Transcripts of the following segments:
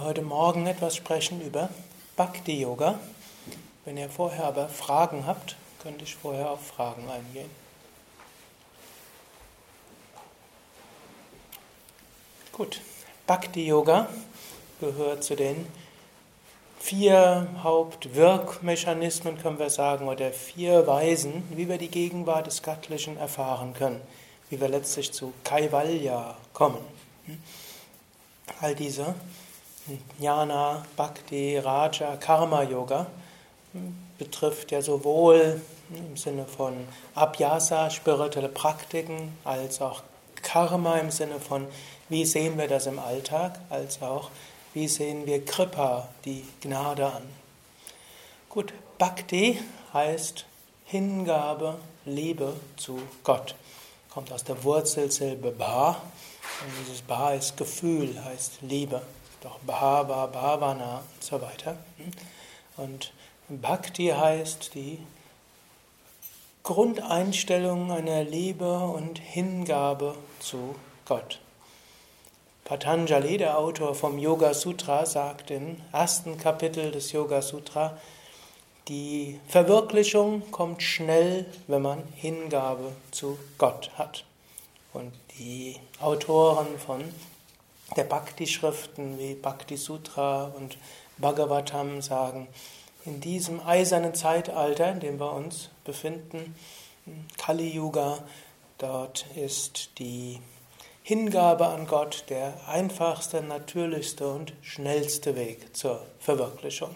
heute Morgen etwas sprechen über Bhakti Yoga. Wenn ihr vorher aber Fragen habt, könnte ich vorher auf Fragen eingehen. Gut, Bhakti Yoga gehört zu den vier Hauptwirkmechanismen, können wir sagen, oder vier Weisen, wie wir die Gegenwart des Göttlichen erfahren können, wie wir letztlich zu Kaivalya kommen. All diese Jnana, Bhakti, Raja, Karma Yoga betrifft ja sowohl im Sinne von Abhyasa, spirituelle Praktiken, als auch Karma im Sinne von, wie sehen wir das im Alltag, als auch wie sehen wir Kripa, die Gnade an? Gut, Bhakti heißt Hingabe, Liebe zu Gott. Kommt aus der Wurzelsilbe Bha. Und dieses Bha ist Gefühl, heißt Liebe. Doch Bhava, Bhavana und so weiter. Und Bhakti heißt die Grundeinstellung einer Liebe und Hingabe zu Gott. Patanjali, der Autor vom Yoga Sutra, sagt im ersten Kapitel des Yoga Sutra, die Verwirklichung kommt schnell, wenn man Hingabe zu Gott hat. Und die Autoren von der Bhakti-Schriften wie Bhakti Sutra und Bhagavatam sagen, in diesem eisernen Zeitalter, in dem wir uns befinden, Kali Yuga, dort ist die Hingabe an Gott der einfachste, natürlichste und schnellste Weg zur Verwirklichung.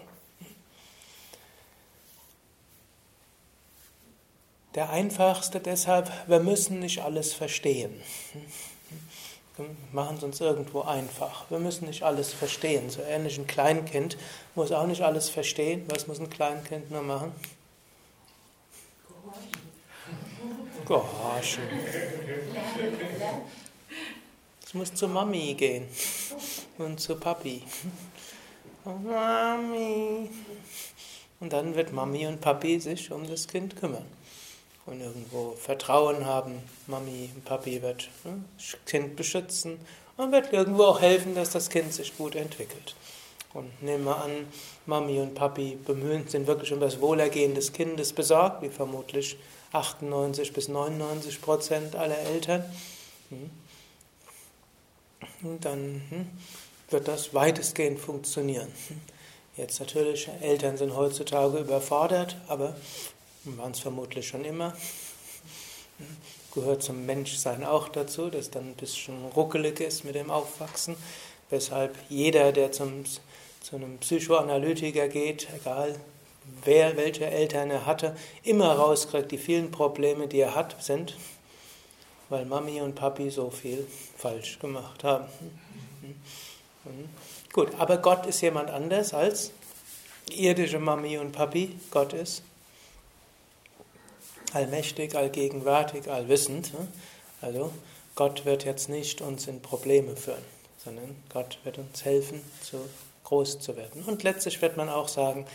Der einfachste deshalb, wir müssen nicht alles verstehen. Wir machen es uns irgendwo einfach. Wir müssen nicht alles verstehen. So ähnlich ein Kleinkind muss auch nicht alles verstehen. Was muss ein Kleinkind nur machen? Gehorchen. Ich muss zu Mami gehen und zu Papi. Mami. Und dann wird Mami und Papi sich um das Kind kümmern. Und irgendwo Vertrauen haben. Mami und Papi wird ne, das Kind beschützen und wird irgendwo auch helfen, dass das Kind sich gut entwickelt. Und nehmen wir an, Mami und Papi bemühen, sind wirklich um das Wohlergehen des Kindes besorgt, wie vermutlich 98 bis 99 Prozent aller Eltern. Hm dann hm, wird das weitestgehend funktionieren. Jetzt natürlich, Eltern sind heutzutage überfordert, aber waren es vermutlich schon immer. Gehört zum Menschsein auch dazu, dass dann ein bisschen ruckelig ist mit dem Aufwachsen, weshalb jeder, der zum, zu einem Psychoanalytiker geht, egal wer welche Eltern er hatte, immer rauskriegt, die vielen Probleme, die er hat, sind weil Mami und Papi so viel falsch gemacht haben. Gut, aber Gott ist jemand anders als irdische Mami und Papi. Gott ist allmächtig, allgegenwärtig, allwissend. Also Gott wird jetzt nicht uns in Probleme führen, sondern Gott wird uns helfen, zu groß zu werden. Und letztlich wird man auch sagen,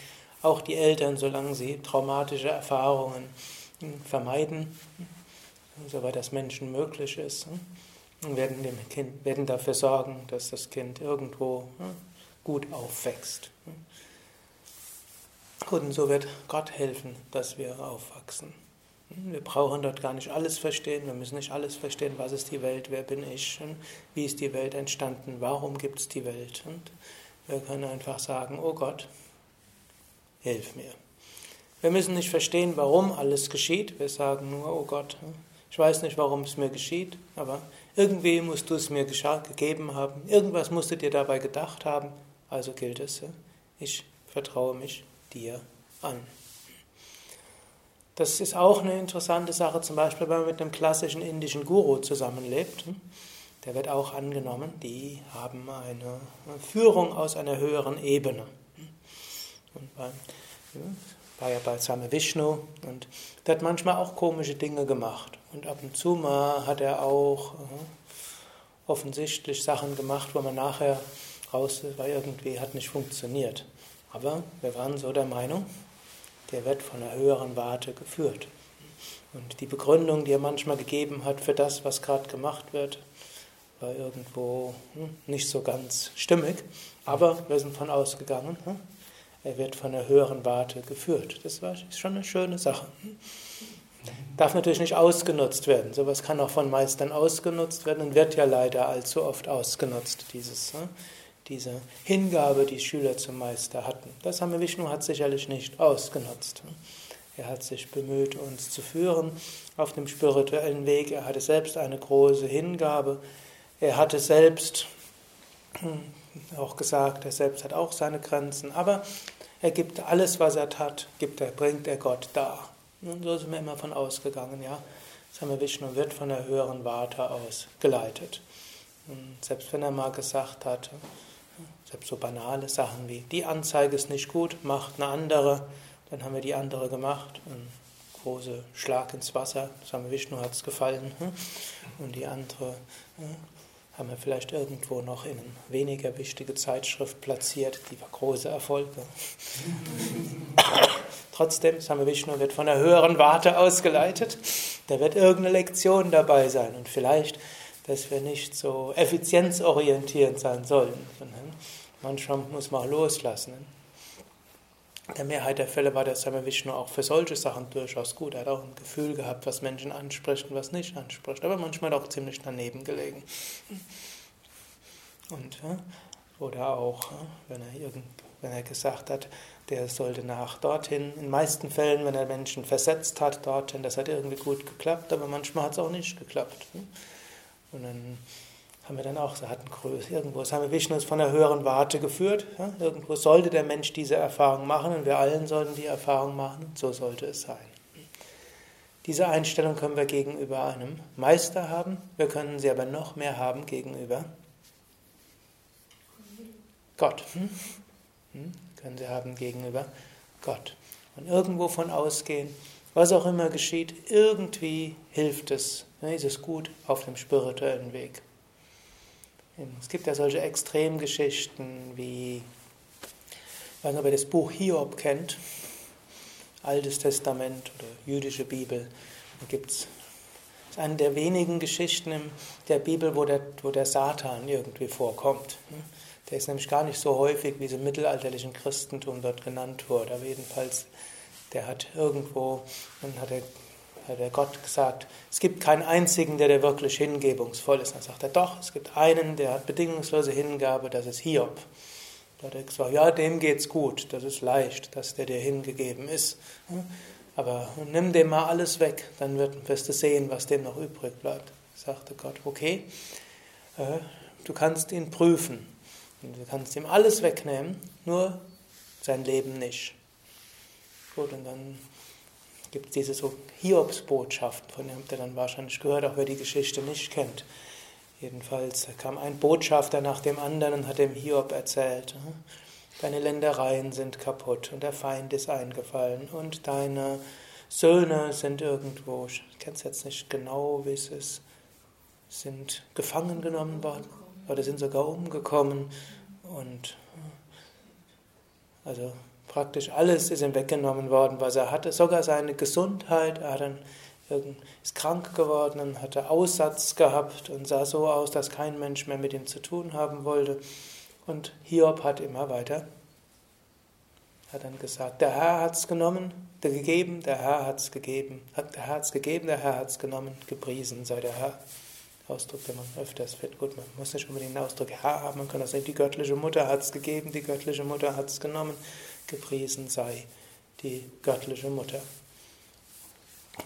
auch die Eltern, solange sie traumatische Erfahrungen vermeiden, soweit das Menschen möglich ist, hm, werden dem Kind, werden dafür sorgen, dass das Kind irgendwo hm, gut aufwächst. Hm. Und so wird Gott helfen, dass wir aufwachsen. Wir brauchen dort gar nicht alles verstehen, wir müssen nicht alles verstehen, was ist die Welt, wer bin ich, wie ist die Welt entstanden, warum gibt es die Welt. Und wir können einfach sagen, oh Gott, hilf mir. Wir müssen nicht verstehen, warum alles geschieht, wir sagen nur, oh Gott, ich weiß nicht, warum es mir geschieht, aber irgendwie musst du es mir gegeben haben. Irgendwas musst du dir dabei gedacht haben. Also gilt es, ich vertraue mich dir an. Das ist auch eine interessante Sache, zum Beispiel, wenn man mit einem klassischen indischen Guru zusammenlebt. Der wird auch angenommen, die haben eine Führung aus einer höheren Ebene. Und beim, war ja bei Same Vishnu und der hat manchmal auch komische Dinge gemacht. Und ab und zu mal hat er auch uh, offensichtlich Sachen gemacht, wo man nachher raus weil irgendwie hat nicht funktioniert. Aber wir waren so der Meinung, der wird von einer höheren Warte geführt. Und die Begründung, die er manchmal gegeben hat für das, was gerade gemacht wird, war irgendwo hm, nicht so ganz stimmig. Aber wir sind von ausgegangen, hm, er wird von einer höheren Warte geführt. Das war schon eine schöne Sache. Darf natürlich nicht ausgenutzt werden. Sowas kann auch von Meistern ausgenutzt werden und wird ja leider allzu oft ausgenutzt, dieses, hm, diese Hingabe, die Schüler zum Meister hatten. Das haben wir Vishnu hat sicherlich nicht ausgenutzt. Er hat sich bemüht, uns zu führen auf dem spirituellen Weg. Er hatte selbst eine große Hingabe. Er hatte selbst hm, auch gesagt, er selbst hat auch seine Grenzen, aber er gibt alles, was er tat, gibt er, bringt er Gott dar. Und so sind wir immer von ausgegangen, ja. Same Vishnu wird von der höheren Warte aus geleitet. Und selbst wenn er mal gesagt hat, selbst so banale Sachen wie, die Anzeige ist nicht gut, macht eine andere, dann haben wir die andere gemacht. Ein großer Schlag ins Wasser. Same Vishnu hat es gefallen. Hm? Und die andere hm, haben wir vielleicht irgendwo noch in eine weniger wichtige Zeitschrift platziert. Die war große Erfolge. Trotzdem, Same Vishnu wird von der höheren Warte ausgeleitet. Da wird irgendeine Lektion dabei sein. Und vielleicht, dass wir nicht so effizienzorientierend sein sollen. Manchmal muss man auch loslassen. In der Mehrheit der Fälle war der Same Vishnu auch für solche Sachen durchaus gut. Er hat auch ein Gefühl gehabt, was Menschen anspricht und was nicht anspricht. Aber manchmal auch ziemlich daneben gelegen. Und, oder auch, wenn er, irgend, wenn er gesagt hat, der sollte nach dorthin. In den meisten Fällen, wenn er Menschen versetzt hat, dorthin, das hat irgendwie gut geklappt, aber manchmal hat es auch nicht geklappt. Und dann haben wir dann auch, hatten Größe, irgendwo, das haben wir Vishnu von der höheren Warte geführt. Ja? Irgendwo sollte der Mensch diese Erfahrung machen und wir allen sollten die Erfahrung machen so sollte es sein. Diese Einstellung können wir gegenüber einem Meister haben, wir können sie aber noch mehr haben gegenüber Gott. Hm? Hm? Können sie haben gegenüber Gott. Und irgendwo von ausgehen, was auch immer geschieht, irgendwie hilft es, ne, ist es gut auf dem spirituellen Weg. Es gibt ja solche Extremgeschichten wie, wenn man das Buch Hiob kennt, Altes Testament oder jüdische Bibel, da gibt es eine der wenigen Geschichten in der Bibel, wo der, wo der Satan irgendwie vorkommt. Der ist nämlich gar nicht so häufig, wie es im mittelalterlichen Christentum dort genannt wurde. Aber jedenfalls, der hat irgendwo, dann hat er hat der Gott gesagt, es gibt keinen einzigen, der, der wirklich hingebungsvoll ist. Dann sagt er, doch, es gibt einen, der hat bedingungslose Hingabe, das ist Hiob. Da hat er gesagt, ja, dem geht's gut, das ist leicht, dass der dir hingegeben ist. Aber nimm dem mal alles weg, dann wirst du sehen, was dem noch übrig bleibt. Sagte Gott, okay, äh, du kannst ihn prüfen. Du kannst ihm alles wegnehmen, nur sein Leben nicht. Gut, und dann gibt es diese so Hiobsbotschaften, von denen habt ihr dann wahrscheinlich gehört, auch wer die Geschichte nicht kennt. Jedenfalls kam ein Botschafter nach dem anderen und hat dem Hiob erzählt, hm, deine Ländereien sind kaputt und der Feind ist eingefallen und deine Söhne sind irgendwo, ich kenne es jetzt nicht genau, wie es ist, sind gefangen genommen worden oder sind sogar umgekommen und hm, also Praktisch alles ist ihm weggenommen worden, was er hatte, sogar seine Gesundheit. Er dann, ist krank geworden und hatte Aussatz gehabt und sah so aus, dass kein Mensch mehr mit ihm zu tun haben wollte. Und Hiob hat immer weiter, hat dann gesagt, der Herr hat es genommen, der gegeben, der Herr hat es gegeben, der Herr hat es gegeben, der Herr hat es genommen, gepriesen sei der Herr. Ausdruck, den man öfters findet. Gut, man muss nicht unbedingt den Ausdruck Herr haben, man kann auch sagen, die göttliche Mutter hat es gegeben, die göttliche Mutter hat es genommen gepriesen sei die göttliche Mutter.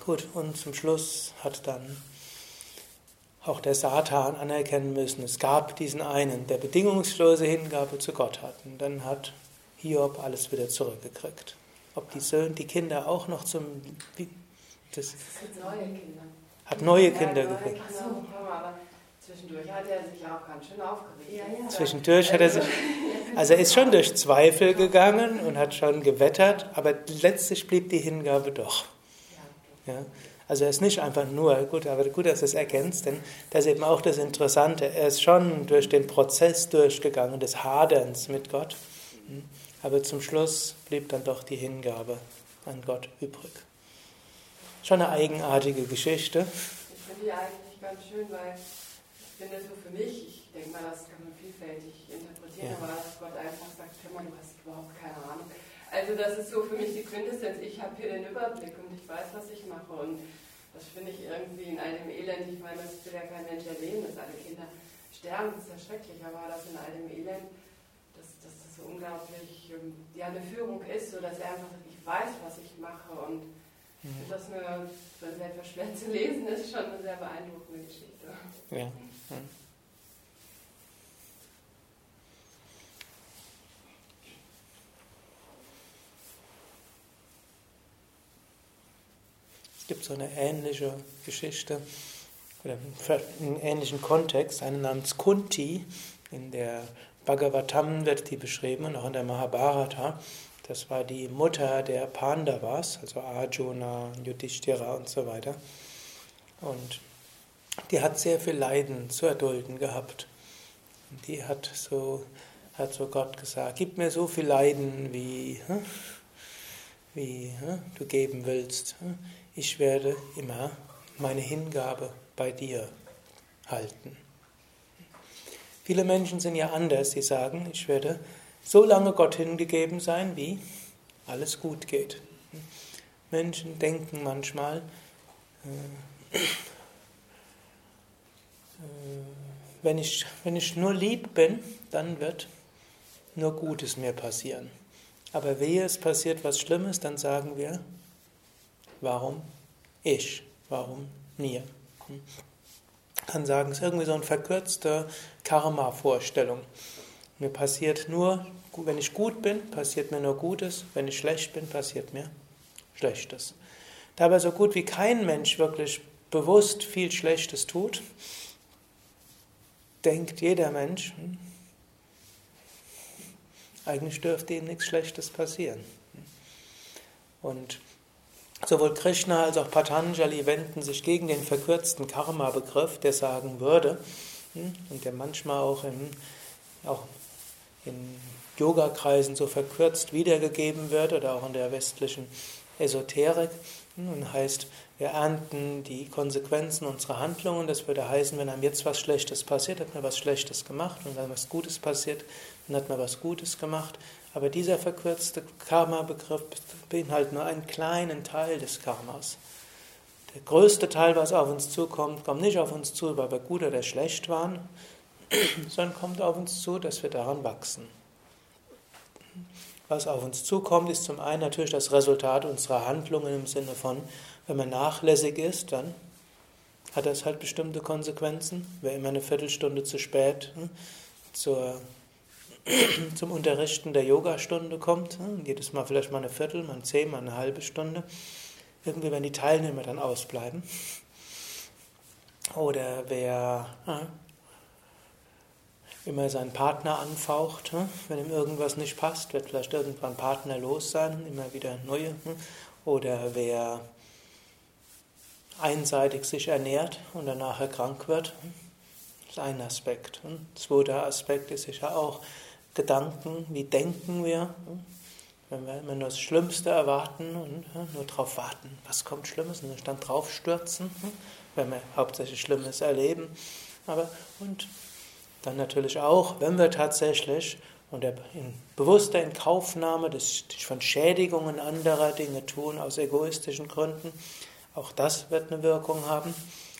Gut, und zum Schluss hat dann auch der Satan anerkennen müssen, es gab diesen einen, der bedingungslose Hingabe zu Gott hat. Und dann hat Hiob alles wieder zurückgekriegt. Ob die Söhne, die Kinder auch noch zum. Das, neue Kinder. Hat neue Kinder gekriegt. Zwischendurch hat er sich auch ganz schön aufgeregt. Ja, ja. Zwischendurch hat er sich. Also er ist schon durch Zweifel gegangen und hat schon gewettert, aber letztlich blieb die Hingabe doch. Ja. Also er ist nicht einfach nur, gut, aber gut, dass du es erkennst, denn das ist eben auch das Interessante. Er ist schon durch den Prozess durchgegangen, des Haderns mit Gott, hm. aber zum Schluss blieb dann doch die Hingabe an Gott übrig. schon eine eigenartige Geschichte. Ich finde die eigentlich ganz schön, weil ich finde so für mich, ich denke mal, das kann man vielfältig interpretieren, ja. aber dass Gott einfach sagt, hör mal, du hast überhaupt keine Ahnung. Also das ist so für mich die Quintessenz, ich habe hier den Überblick und ich weiß, was ich mache und das finde ich irgendwie in einem Elend, ich meine, das will ja kein Mensch erleben, dass alle Kinder sterben, das ist ja schrecklich, aber das in dem Elend, dass, dass das so unglaublich ähm, ja, eine Führung ist, so dass er einfach sagt, ich weiß, was ich mache und mhm. das nur so etwas schwer zu lesen ist schon eine sehr beeindruckende Geschichte. Ja. Mhm. Es gibt so eine ähnliche Geschichte oder einen ähnlichen Kontext, eine namens Kunti. In der Bhagavatam wird die beschrieben und auch in der Mahabharata. Das war die Mutter der Pandavas, also Arjuna, Yudhishthira und so weiter. Und die hat sehr viel Leiden zu erdulden gehabt. Und die hat so, hat so Gott gesagt, gib mir so viel Leiden, wie, hm, wie hm, du geben willst. Ich werde immer meine Hingabe bei dir halten. Viele Menschen sind ja anders, sie sagen, ich werde so lange Gott hingegeben sein, wie alles gut geht. Menschen denken manchmal, äh, äh, wenn, ich, wenn ich nur lieb bin, dann wird nur Gutes mir passieren. Aber wehe, es passiert was Schlimmes, dann sagen wir, Warum ich? Warum mir? Hm? kann sagen, es ist irgendwie so eine verkürzte Karma-Vorstellung. Mir passiert nur, wenn ich gut bin, passiert mir nur Gutes, wenn ich schlecht bin, passiert mir Schlechtes. Dabei so gut wie kein Mensch wirklich bewusst viel Schlechtes tut, denkt jeder Mensch, hm, eigentlich dürfte ihm nichts Schlechtes passieren. Und Sowohl Krishna als auch Patanjali wenden sich gegen den verkürzten Karma-Begriff, der sagen würde, hm, und der manchmal auch in, auch in Yoga-Kreisen so verkürzt wiedergegeben wird oder auch in der westlichen Esoterik, hm, und heißt, wir ernten die Konsequenzen unserer Handlungen. Das würde heißen, wenn einem jetzt was Schlechtes passiert, hat man was Schlechtes gemacht. Und wenn was Gutes passiert, dann hat man was Gutes gemacht. Aber dieser verkürzte Karma-Begriff beinhaltet nur einen kleinen Teil des Karmas. Der größte Teil, was auf uns zukommt, kommt nicht auf uns zu, weil wir gut oder schlecht waren, sondern kommt auf uns zu, dass wir daran wachsen. Was auf uns zukommt, ist zum einen natürlich das Resultat unserer Handlungen im Sinne von, wenn man nachlässig ist, dann hat das halt bestimmte Konsequenzen. Wer immer eine Viertelstunde zu spät hm, zur zum Unterrichten der Yogastunde kommt, hm, jedes Mal vielleicht mal eine Viertel, mal zehn, mal eine halbe Stunde, irgendwie werden die Teilnehmer dann ausbleiben. Oder wer hm, immer seinen Partner anfaucht, hm, wenn ihm irgendwas nicht passt, wird vielleicht irgendwann Partner los sein, immer wieder neue. Oder wer einseitig sich ernährt und dann nachher krank wird, das ist ein Aspekt. Zweiter Aspekt ist sicher auch, Gedanken, wie denken wir, wenn wir immer nur das Schlimmste erwarten und nur darauf warten, was kommt Schlimmes und dann drauf stürzen, wenn wir hauptsächlich Schlimmes erleben. Aber und dann natürlich auch, wenn wir tatsächlich unter in bewusster Inkaufnahme von Schädigungen anderer Dinge tun, aus egoistischen Gründen, auch das wird eine Wirkung haben.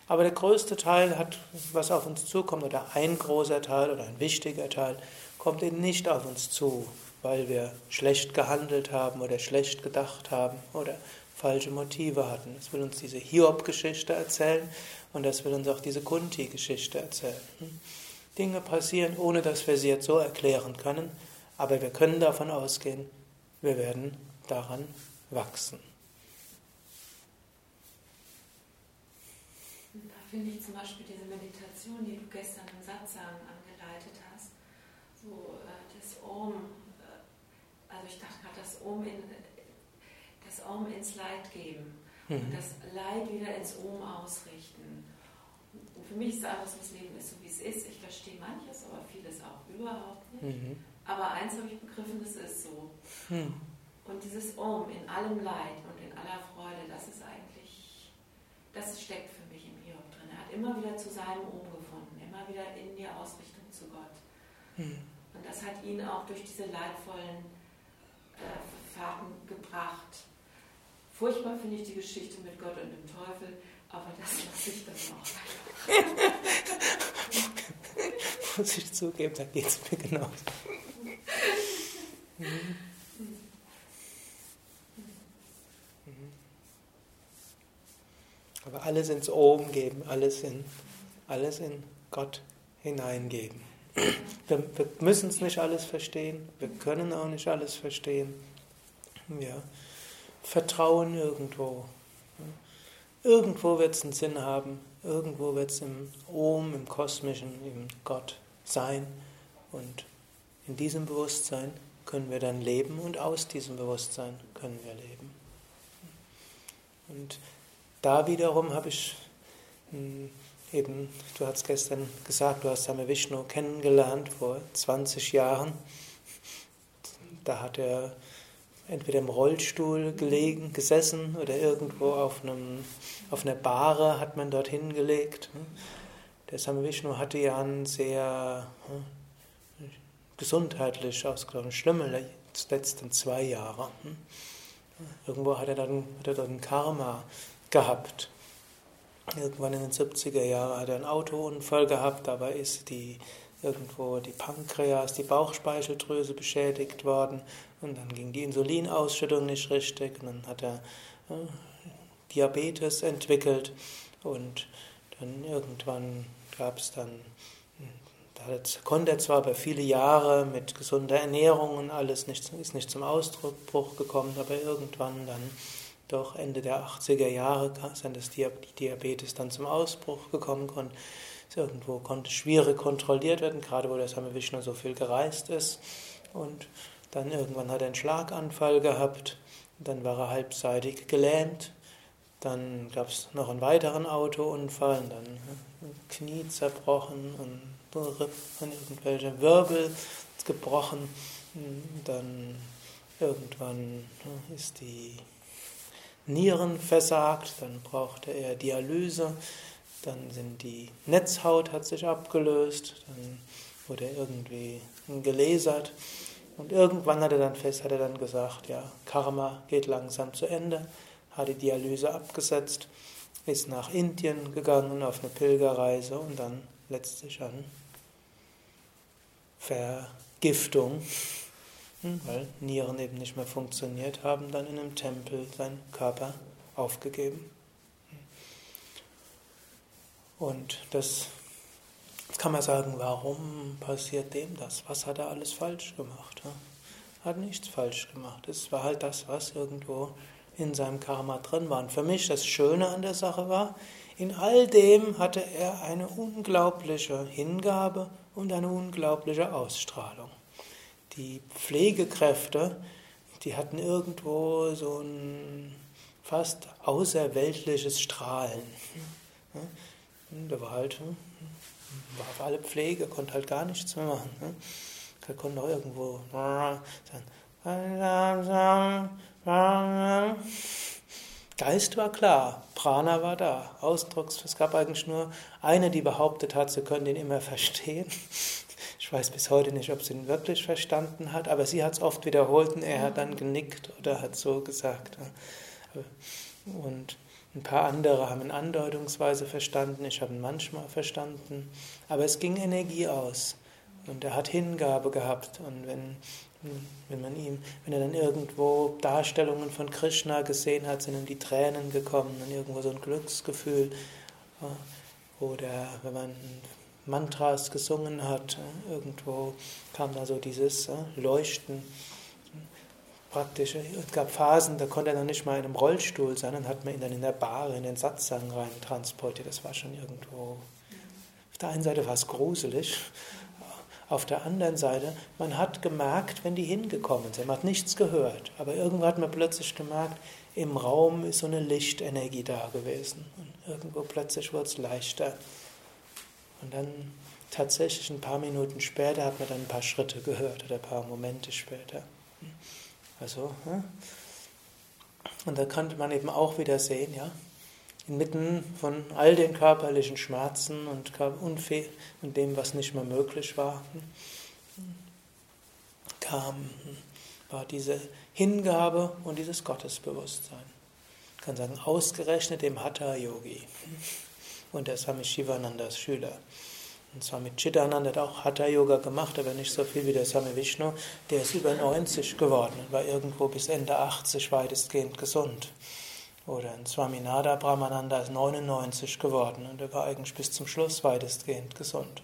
Aber der größte Teil hat, was auf uns zukommt, oder ein großer Teil oder ein wichtiger Teil, kommt eben nicht auf uns zu, weil wir schlecht gehandelt haben oder schlecht gedacht haben oder falsche Motive hatten. Es will uns diese Hiob-Geschichte erzählen und das will uns auch diese Kunti-Geschichte erzählen. Hm? Dinge passieren, ohne dass wir sie jetzt so erklären können, aber wir können davon ausgehen, wir werden daran wachsen. Da finde ich zum Beispiel diese Meditation, die du gestern im Satzang so äh, das Om, äh, also ich dachte gerade, das Om, in, das Om ins Leid geben mhm. und das Leid wieder ins Om ausrichten. Und für mich ist einfach so, das Leben ist so, wie es ist. Ich verstehe manches, aber vieles auch überhaupt nicht. Mhm. Aber eins habe ich begriffen, das ist so. Mhm. Und dieses Om in allem Leid und in aller Freude, das ist eigentlich das steckt für mich im Hiob drin. Er hat immer wieder zu seinem Ohm gefunden, immer wieder in die Ausrichtung zu Gott. Mhm. Und das hat ihn auch durch diese leidvollen äh, Fahrten gebracht. Furchtbar finde ich die Geschichte mit Gott und dem Teufel, aber das lasse ich dann noch. Muss ich zugeben, da geht es mir genauso. Mhm. Aber alles ins Oben geben, alles in, alles in Gott hineingeben. Wir, wir müssen es nicht alles verstehen, wir können auch nicht alles verstehen. Ja. Vertrauen irgendwo. Irgendwo wird es einen Sinn haben, irgendwo wird es im Om, im Kosmischen, im Gott sein. Und in diesem Bewusstsein können wir dann leben und aus diesem Bewusstsein können wir leben. Und da wiederum habe ich eben, du hast gestern gesagt, du hast Same Vishnu kennengelernt vor 20 Jahren. Da hat er entweder im Rollstuhl gelegen, gesessen oder irgendwo auf, einem, auf einer Bahre hat man dort hingelegt. Der Same Vishnu hatte ja einen sehr hm, gesundheitlich ausgesprochen schlimme letzten zwei Jahre. Hm. Irgendwo hat er dann, hat er dann Karma gehabt. Irgendwann in den 70er Jahren hat er einen Autounfall gehabt, dabei ist die irgendwo die Pankreas, die Bauchspeicheldrüse beschädigt worden und dann ging die Insulinausschüttung nicht richtig und dann hat er äh, Diabetes entwickelt und dann irgendwann gab es dann, da konnte er zwar über viele Jahre mit gesunder Ernährung und alles nicht, ist nicht zum Ausdruck gekommen, aber irgendwann dann doch Ende der 80er Jahre sind das Diabetes dann zum Ausbruch gekommen und irgendwo konnte schwierig kontrolliert werden, gerade wo der Same Vishnu so viel gereist ist. Und dann irgendwann hat er einen Schlaganfall gehabt, dann war er halbseitig gelähmt. Dann gab es noch einen weiteren Autounfall, dann Knie zerbrochen und irgendwelche Wirbel gebrochen. Dann irgendwann ist die Nieren versagt, dann brauchte er Dialyse, dann sind die Netzhaut hat sich abgelöst, dann wurde er irgendwie gelasert. Und irgendwann hat er dann fest, hat er dann gesagt, ja, Karma geht langsam zu Ende, hat die Dialyse abgesetzt, ist nach Indien gegangen auf eine Pilgerreise und dann letztlich an Vergiftung weil Nieren eben nicht mehr funktioniert haben, dann in einem Tempel seinen Körper aufgegeben. Und das kann man sagen, warum passiert dem das? Was hat er alles falsch gemacht? Er hat nichts falsch gemacht. Es war halt das, was irgendwo in seinem Karma drin war. Und für mich das Schöne an der Sache war, in all dem hatte er eine unglaubliche Hingabe und eine unglaubliche Ausstrahlung die Pflegekräfte, die hatten irgendwo so ein fast außerweltliches Strahlen. Da war halt, war für alle Pflege, konnte halt gar nichts mehr machen. Er konnte auch irgendwo sagen, Geist war klar, Prana war da, Ausdrucks, es gab eigentlich nur eine, die behauptet hat, sie können den immer verstehen. Ich weiß bis heute nicht, ob sie ihn wirklich verstanden hat, aber sie hat es oft wiederholt und er hat dann genickt oder hat so gesagt. Und ein paar andere haben ihn andeutungsweise verstanden, ich habe ihn manchmal verstanden, aber es ging Energie aus und er hat Hingabe gehabt und wenn, wenn man ihm, wenn er dann irgendwo Darstellungen von Krishna gesehen hat, sind ihm die Tränen gekommen und irgendwo so ein Glücksgefühl oder wenn man Mantras gesungen hat. Irgendwo kam da so dieses Leuchten. Praktisch, es gab Phasen, da konnte er noch nicht mal in einem Rollstuhl sein, dann hat man ihn dann in der Bar in den Satzang rein transportiert. Das war schon irgendwo. Auf der einen Seite war es gruselig, auf der anderen Seite, man hat gemerkt, wenn die hingekommen sind, man hat nichts gehört, aber irgendwo hat man plötzlich gemerkt, im Raum ist so eine Lichtenergie da gewesen. Und irgendwo plötzlich wurde es leichter. Und dann tatsächlich ein paar Minuten später hat man dann ein paar Schritte gehört oder ein paar Momente später. Also, und da konnte man eben auch wieder sehen, ja, inmitten von all den körperlichen Schmerzen und, Unfäh und dem, was nicht mehr möglich war, kam, war diese Hingabe und dieses Gottesbewusstsein. Ich kann sagen, ausgerechnet dem Hatha-Yogi und der Swami Shivanandas Schüler. Und zwar mit Chidananda hat auch Hatha-Yoga gemacht, aber nicht so viel wie der Swami Vishnu. Der ist über 90 geworden und war irgendwo bis Ende 80 weitestgehend gesund. Oder ein Swaminada Brahmananda ist 99 geworden und er war eigentlich bis zum Schluss weitestgehend gesund.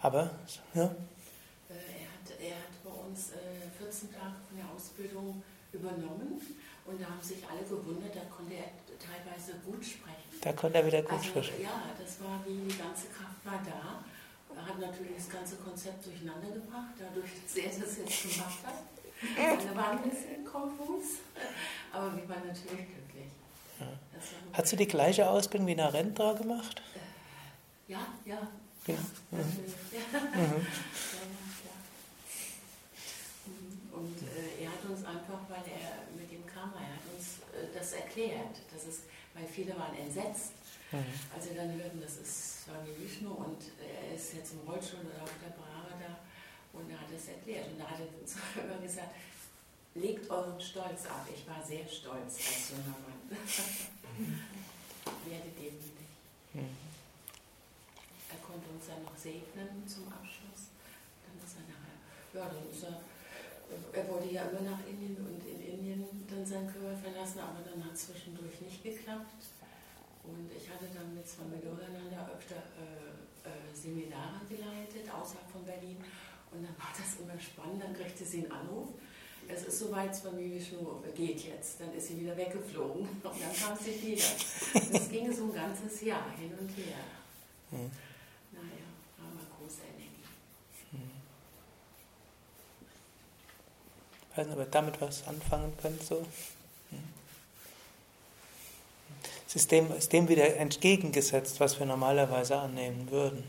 Aber, ja? Äh, er hat, er hat bei uns 14 äh, Tage von der Ausbildung übernommen und da haben sich alle gewundert, da konnte er teilweise gut sprechen. Da konnte er wieder gut also, sprechen. Ja, das war wie die ganze Kraft war da. Er hat natürlich das ganze Konzept durcheinander gebracht, dadurch, dass er das jetzt gemacht hat. Da war ein bisschen konfus, aber wir waren natürlich glücklich. Ja. Hat sie die gleiche Ausbildung wie Narendra gemacht? Äh, ja, ja. ja. Mhm. ja. Mhm. Und äh, er hat uns einfach, weil er mit dem Karma, er hat uns äh, das erklärt, weil viele waren entsetzt, mhm. als sie dann hörten, das ist Swami Vishnu und er ist jetzt im Rollstuhl oder auf der Brahma da und er hat es erklärt. Und da hat er uns immer gesagt, legt euren Stolz ab. Ich war sehr stolz als junger Mann. Werde demütig. Mhm. Er konnte uns dann noch segnen zum Abschluss. Dann ist er nachher, ja, dann ist er, er wollte ja immer nach Indien und in Indien dann seinen Körper verlassen, aber dann hat es zwischendurch nicht geklappt. Und ich hatte dann mit Swami Yogananda öfter äh, äh, Seminare geleitet, außerhalb von Berlin. Und dann war das immer spannend, dann kriegte sie einen Anruf. Es ist soweit, Familie Vishnu geht jetzt. Dann ist sie wieder weggeflogen und dann kam sie wieder. Das ging so ein ganzes Jahr hin und her. Hm. Naja, war mal große Energie. Hm. Weiß nicht, ob ihr damit was anfangen könnt. So. Es ist dem, ist dem wieder entgegengesetzt, was wir normalerweise annehmen würden.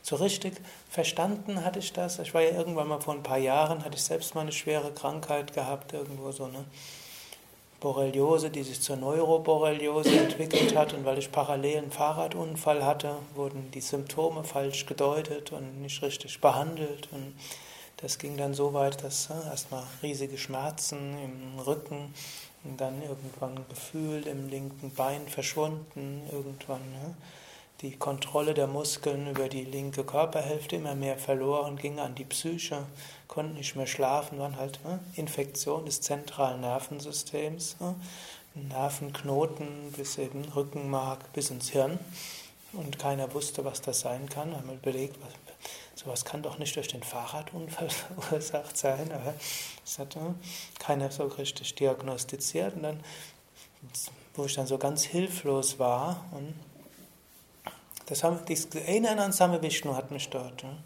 So richtig verstanden hatte ich das. Ich war ja irgendwann mal vor ein paar Jahren, hatte ich selbst mal eine schwere Krankheit gehabt, irgendwo so eine Borreliose, die sich zur Neuroborreliose entwickelt hat. Und weil ich parallel einen Fahrradunfall hatte, wurden die Symptome falsch gedeutet und nicht richtig behandelt. Und das ging dann so weit, dass äh, erstmal riesige Schmerzen im Rücken dann irgendwann Gefühl im linken Bein verschwunden, irgendwann. Ja die Kontrolle der Muskeln über die linke Körperhälfte immer mehr verloren, ging an die Psyche, konnten nicht mehr schlafen, waren halt ne, Infektion des zentralen Nervensystems, ne, Nervenknoten bis eben Rückenmark bis ins Hirn. Und keiner wusste, was das sein kann. Haben wir überlegt, was, sowas kann doch nicht durch den Fahrradunfall verursacht sein, aber das hat ne, keiner so richtig diagnostiziert. Und dann, wo ich dann so ganz hilflos war und das, das Erinnern an Same Vishnu hat mich dort, ne?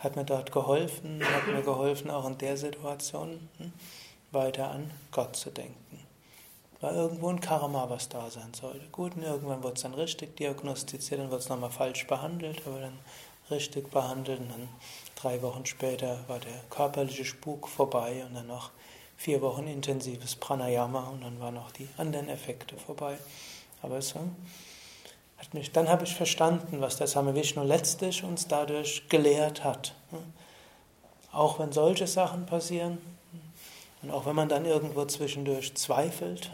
hat mir dort geholfen, hat mir geholfen, auch in der Situation hm, weiter an Gott zu denken. War irgendwo ein Karma, was da sein sollte. Gut, und irgendwann wurde es dann richtig diagnostiziert, dann wurde es nochmal falsch behandelt, aber dann richtig behandelt und dann drei Wochen später war der körperliche Spuk vorbei und dann noch vier Wochen intensives Pranayama und dann waren auch die anderen Effekte vorbei. Aber so, mich, dann habe ich verstanden, was der Same Vishnu letztlich uns dadurch gelehrt hat. Auch wenn solche Sachen passieren und auch wenn man dann irgendwo zwischendurch zweifelt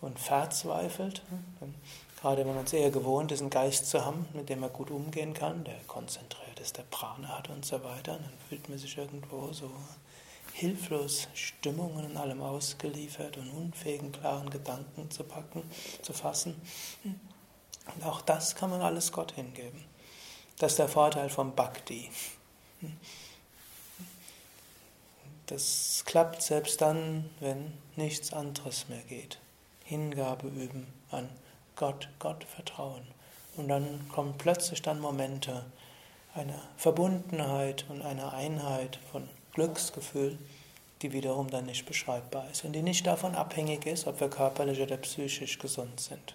und verzweifelt, gerade wenn man es eher gewohnt ist, einen Geist zu haben, mit dem man gut umgehen kann, der konzentriert ist, der Prana hat und so weiter, dann fühlt man sich irgendwo so hilflos Stimmungen in allem ausgeliefert und unfähigen, klaren Gedanken zu packen, zu fassen. Und auch das kann man alles Gott hingeben. Das ist der Vorteil vom Bhakti. Das klappt selbst dann, wenn nichts anderes mehr geht. Hingabe üben an Gott, Gott vertrauen. Und dann kommen plötzlich dann Momente einer Verbundenheit und einer Einheit von Glücksgefühl, die wiederum dann nicht beschreibbar ist und die nicht davon abhängig ist, ob wir körperlich oder psychisch gesund sind.